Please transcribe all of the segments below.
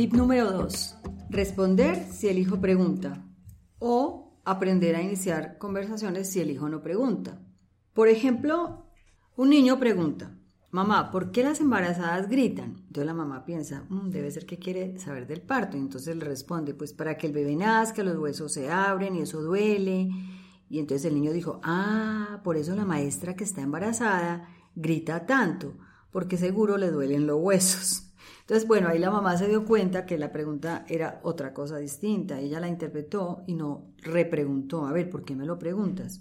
Tip número 2. Responder si el hijo pregunta o aprender a iniciar conversaciones si el hijo no pregunta. Por ejemplo, un niño pregunta, mamá, ¿por qué las embarazadas gritan? Entonces la mamá piensa, mm, debe ser que quiere saber del parto. Y entonces le responde, pues para que el bebé nazca, los huesos se abren y eso duele. Y entonces el niño dijo, ah, por eso la maestra que está embarazada grita tanto, porque seguro le duelen los huesos. Entonces, bueno, ahí la mamá se dio cuenta que la pregunta era otra cosa distinta. Ella la interpretó y no repreguntó. A ver, ¿por qué me lo preguntas?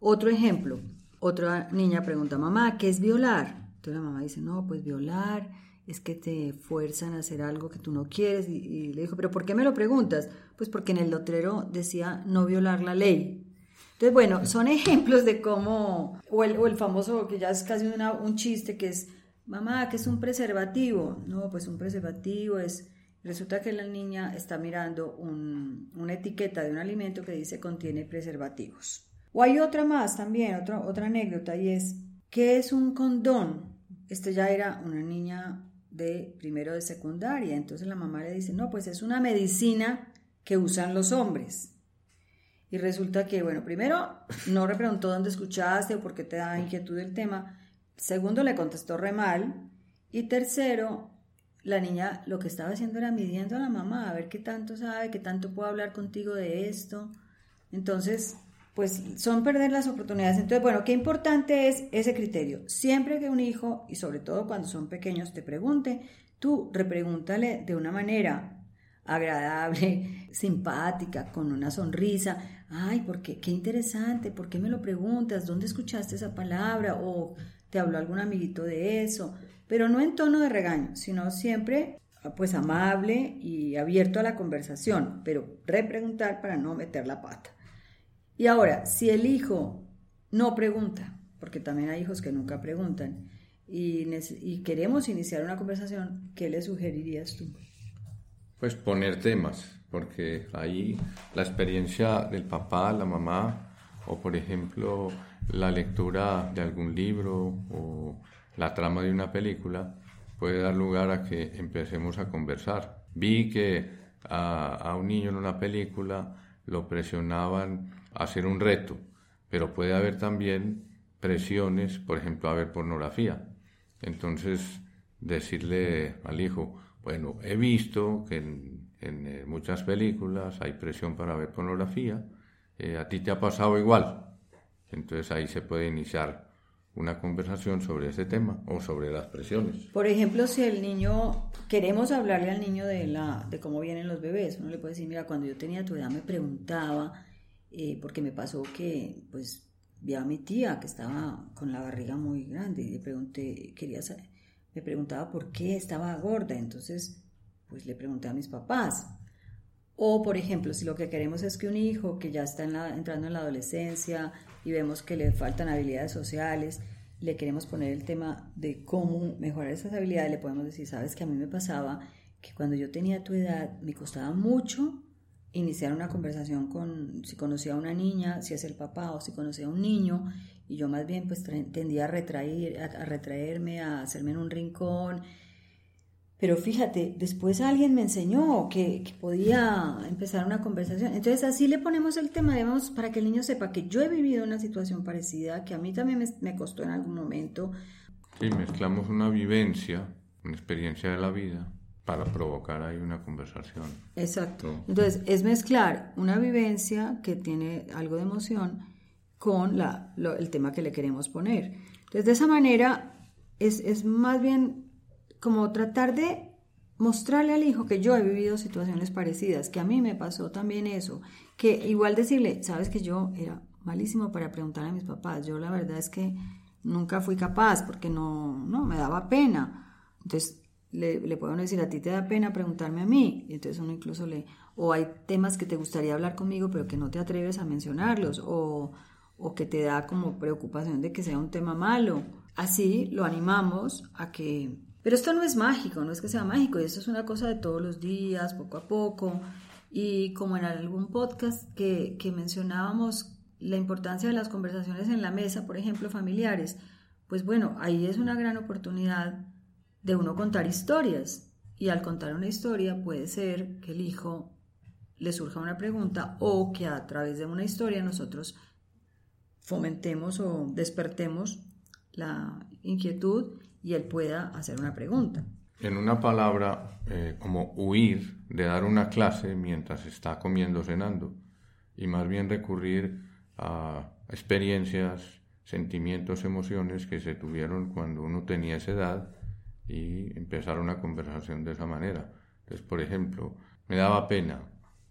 Otro ejemplo. Otra niña pregunta, mamá, ¿qué es violar? Entonces la mamá dice, no, pues violar es que te fuerzan a hacer algo que tú no quieres. Y, le dijo, ¿pero por qué me lo preguntas? Pues porque en el lotrero decía no violar la ley. Entonces, bueno, son ejemplos de cómo, o el, o el famoso, que ya es casi un chiste, que es mamá, ¿qué es un preservativo? No, pues un preservativo es, resulta que la niña está mirando una etiqueta de un alimento que dice contiene preservativos. O hay otra más también, otra, otra anécdota, y es, ¿qué es un condón? Esto ya era una niña de primero de secundaria, entonces la mamá le dice, no, pues es una medicina que usan los hombres. Y resulta que, bueno, primero no le preguntó dónde escuchaste o por qué te da inquietud el tema, Segundo, le contestó re mal. Y tercero, la niña lo que estaba haciendo era midiendo a la mamá, a ver qué tanto sabe, qué tanto puedo hablar contigo de esto. Entonces, pues son perder las oportunidades. Entonces, bueno, qué importante es ese criterio. Siempre que un hijo, y sobre todo cuando son pequeños, te pregunte, tú repregúntale de una manera agradable, simpática, con una sonrisa. Ay, ¿por qué? Qué interesante, ¿por qué me lo preguntas? ¿Dónde escuchaste esa palabra? O te habló algún amiguito de eso, pero no en tono de regaño, sino siempre pues amable y abierto a la conversación, pero repreguntar para no meter la pata. Y ahora, si el hijo no pregunta, porque también hay hijos que nunca preguntan, y, y queremos iniciar una conversación, ¿qué le sugerirías tú? Pues poner temas, porque ahí la experiencia del papá, la mamá, o por ejemplo la lectura de algún libro o la trama de una película puede dar lugar a que empecemos a conversar. Vi que a, un niño en una película lo presionaban a hacer un reto, pero puede haber también presiones, por ejemplo, a ver pornografía. Entonces, decirle al hijo, bueno, he visto que en, eh, muchas películas hay presión para ver pornografía, eh, ¿a ti te ha pasado igual? Entonces ahí se puede iniciar una conversación sobre ese tema o sobre las presiones. Por ejemplo, si el niño, queremos hablarle al niño de, la, de cómo vienen los bebés, uno le puede decir, mira, cuando yo tenía tu edad me preguntaba, eh, porque me pasó que, pues, vi a mi tía que estaba con la barriga muy grande y le pregunté, quería saber, me preguntaba por qué estaba gorda, entonces, pues le pregunté a mis papás, o, por ejemplo, si lo que queremos es que un hijo que ya está entrando en la adolescencia y vemos que le faltan habilidades sociales, le queremos poner el tema de cómo mejorar esas habilidades, le podemos decir, sabes que a mí me pasaba que cuando yo tenía tu edad me costaba mucho iniciar una conversación con si conocía a una niña, si es el papá o si conocía a un niño, y yo más bien pues tendía a retraer, a retraerme, a hacerme en un rincón, pero fíjate, después alguien me enseñó que, podía empezar una conversación. Entonces así le ponemos el tema, digamos, para que el niño sepa que yo he vivido una situación parecida, que a mí también me, costó en algún momento. Sí, mezclamos una vivencia, una experiencia de la vida para provocar ahí una conversación. Exacto. Entonces, es mezclar una vivencia que tiene algo de emoción con la, el tema que le queremos poner. Entonces, de esa manera, es, es más bien como tratar de mostrarle al hijo que yo he vivido situaciones parecidas, que a mí me pasó también eso, que igual decirle, sabes que yo era malísimo para preguntar a mis papás, yo la verdad es que nunca fui capaz porque no, no, me daba pena. Entonces le, le puedo decir, a ti te da pena preguntarme a mí, y entonces uno incluso le, o hay temas que te gustaría hablar conmigo pero que no te atreves a mencionarlos, o, o que te da como preocupación de que sea un tema malo. Así lo animamos a que pero esto no es mágico, no es que sea mágico, y esto es una cosa de todos los días, poco a poco. Y como en algún podcast que, que mencionábamos la importancia de las conversaciones en la mesa, por ejemplo, familiares, pues bueno, ahí es una gran oportunidad de uno contar historias Y al contar una historia puede ser que el hijo le surja una pregunta o que a través de una historia nosotros fomentemos o despertemos la inquietud y él pueda hacer una pregunta. En una palabra, eh, como huir de dar una clase mientras está comiendo cenando y más bien recurrir a experiencias, sentimientos, emociones que se tuvieron cuando uno tenía esa edad y empezar una conversación de esa manera. Entonces, por ejemplo, me daba pena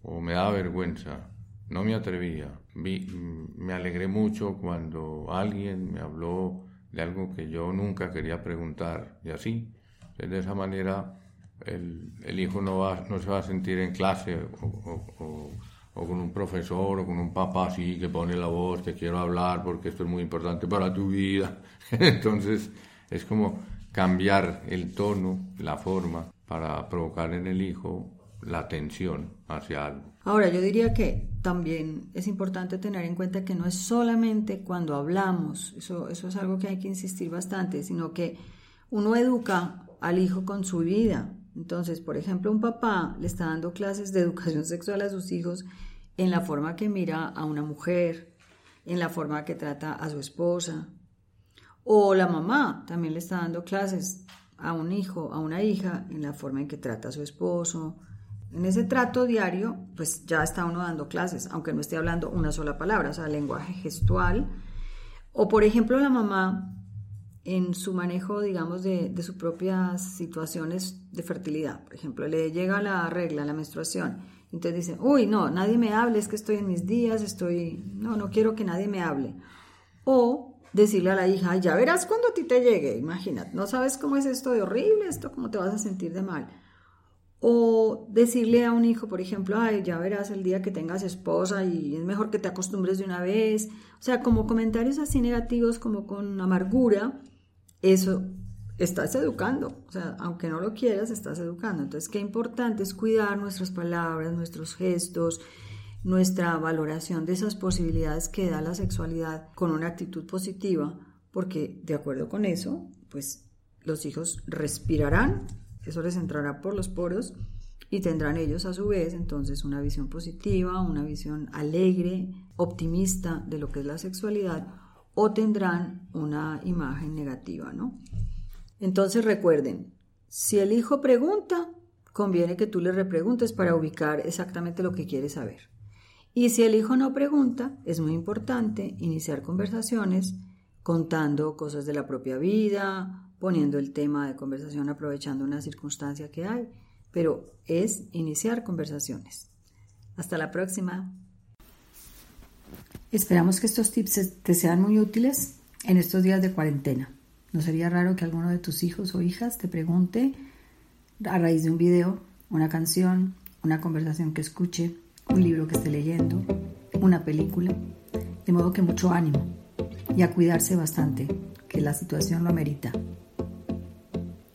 o me daba vergüenza, no me atrevía. me alegré mucho cuando alguien me habló de algo que yo nunca quería preguntar y así. de esa manera el, el, hijo no, va, no se va a sentir en clase o, o, con un profesor o con un papá así que pone la voz, te quiero hablar porque esto es muy importante para tu vida. Entonces es como cambiar el tono, la forma, para provocar en el hijo la atención hacia algo. Ahora, yo diría que también es importante tener en cuenta que no es solamente cuando hablamos, eso, eso es algo que hay que insistir bastante, sino que uno educa al hijo con su vida. Entonces, por ejemplo, un papá le está dando clases de educación sexual a sus hijos en la forma que mira a una mujer, en la forma que trata a su esposa, o la mamá también le está dando clases a un hijo, a una hija, en la forma en que trata a su esposo. En ese trato diario, pues ya está uno dando clases, aunque no esté hablando una sola palabra, o sea, lenguaje gestual. O por ejemplo, la mamá en su manejo, digamos, de, de sus propias situaciones de fertilidad. Por ejemplo, le llega la regla, la menstruación. Entonces dice, uy, no, nadie me hable, es que estoy en mis días, estoy, no, no quiero que nadie me hable. O decirle a la hija, ya verás cuando a ti te llegue, imagínate, no sabes cómo es esto de horrible, esto cómo te vas a sentir de mal. O decirle a un hijo, por ejemplo, ay, ya verás el día que tengas esposa y es mejor que te acostumbres de una vez. O sea, como comentarios así negativos, como con amargura, eso estás educando. O sea, aunque no lo quieras, estás educando. Entonces, qué importante es cuidar nuestras palabras, nuestros gestos, nuestra valoración de esas posibilidades que da la sexualidad con una actitud positiva, porque de acuerdo con eso, pues los hijos respirarán, eso les entrará por los poros y tendrán ellos a su vez entonces una visión positiva, una visión alegre, optimista de lo que es la sexualidad o tendrán una imagen negativa, ¿no? Entonces recuerden, si el hijo pregunta, conviene que tú le repreguntes para ubicar exactamente lo que quiere saber. Y si el hijo no pregunta, es muy importante iniciar conversaciones contando cosas de la propia vida, poniendo el tema de conversación aprovechando una circunstancia que hay, pero es iniciar conversaciones. Hasta la próxima. Esperamos que estos tips te sean muy útiles en estos días de cuarentena. No sería raro que alguno de tus hijos o hijas te pregunte a raíz de un video, una canción, una conversación que escuche un libro que esté leyendo, una película, de modo que mucho ánimo y a cuidarse bastante, que la situación lo amerita.